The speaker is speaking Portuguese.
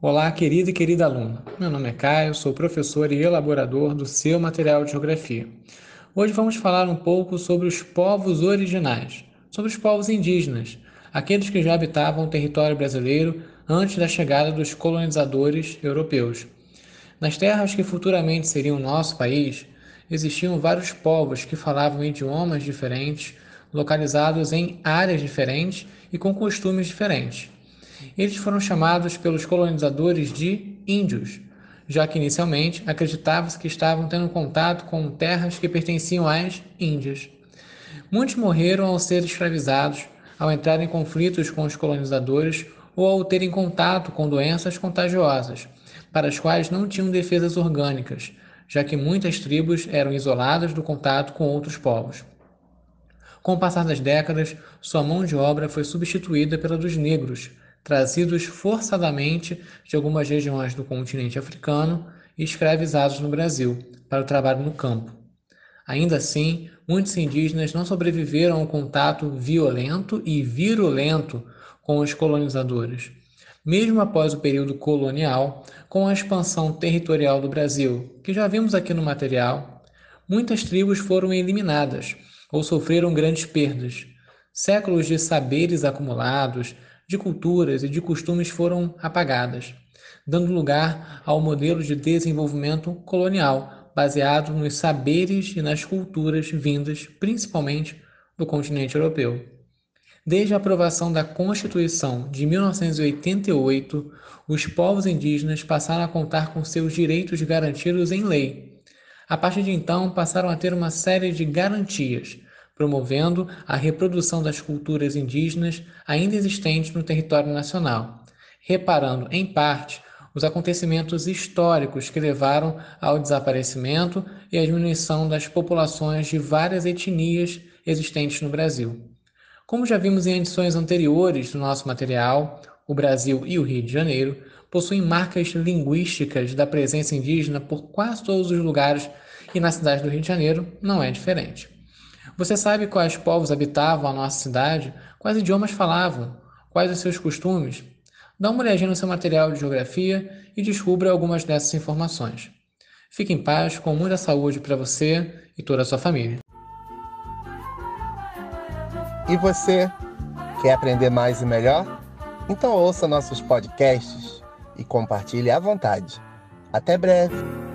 Olá, querida e querida aluna. Meu nome é Caio, sou professor e elaborador do seu material de geografia. Hoje vamos falar um pouco sobre os povos originais, sobre os povos indígenas, aqueles que já habitavam o território brasileiro antes da chegada dos colonizadores europeus. Nas terras que futuramente seriam nosso país, existiam vários povos que falavam idiomas diferentes, localizados em áreas diferentes e com costumes diferentes. Eles foram chamados pelos colonizadores de índios, já que inicialmente acreditava-se que estavam tendo contato com terras que pertenciam às Índias. Muitos morreram ao ser escravizados, ao entrar em conflitos com os colonizadores ou ao terem contato com doenças contagiosas, para as quais não tinham defesas orgânicas, já que muitas tribos eram isoladas do contato com outros povos. Com o passar das décadas, sua mão de obra foi substituída pela dos negros, trazidos forçadamente de algumas regiões do continente africano e escravizados no Brasil para o trabalho no campo. Ainda assim, muitos indígenas não sobreviveram ao contato violento e virulento com os colonizadores. Mesmo após o período colonial, com a expansão territorial do Brasil, que já vimos aqui no material, muitas tribos foram eliminadas ou sofreram grandes perdas. Séculos de saberes acumulados, de culturas e de costumes foram apagadas, dando lugar ao modelo de desenvolvimento colonial, baseado nos saberes e nas culturas vindas principalmente do continente europeu. Desde a aprovação da Constituição de 1988, os povos indígenas passaram a contar com seus direitos garantidos em lei. A partir de então, passaram a ter uma série de garantias, promovendo a reprodução das culturas indígenas ainda existentes no território nacional, reparando, em parte, os acontecimentos históricos que levaram ao desaparecimento e à diminuição das populações de várias etnias existentes no Brasil. Como já vimos em edições anteriores do nosso material, o Brasil e o Rio de Janeiro possuem marcas linguísticas da presença indígena por quase todos os lugares e na cidade do Rio de Janeiro não é diferente. Você sabe quais povos habitavam a nossa cidade? Quais idiomas falavam? Quais os seus costumes? Dá uma olhadinha no seu material de geografia e descubra algumas dessas informações. Fique em paz, com muita saúde para você e toda a sua família. E você, quer aprender mais e melhor? Então ouça nossos podcasts e compartilhe à vontade. Até breve!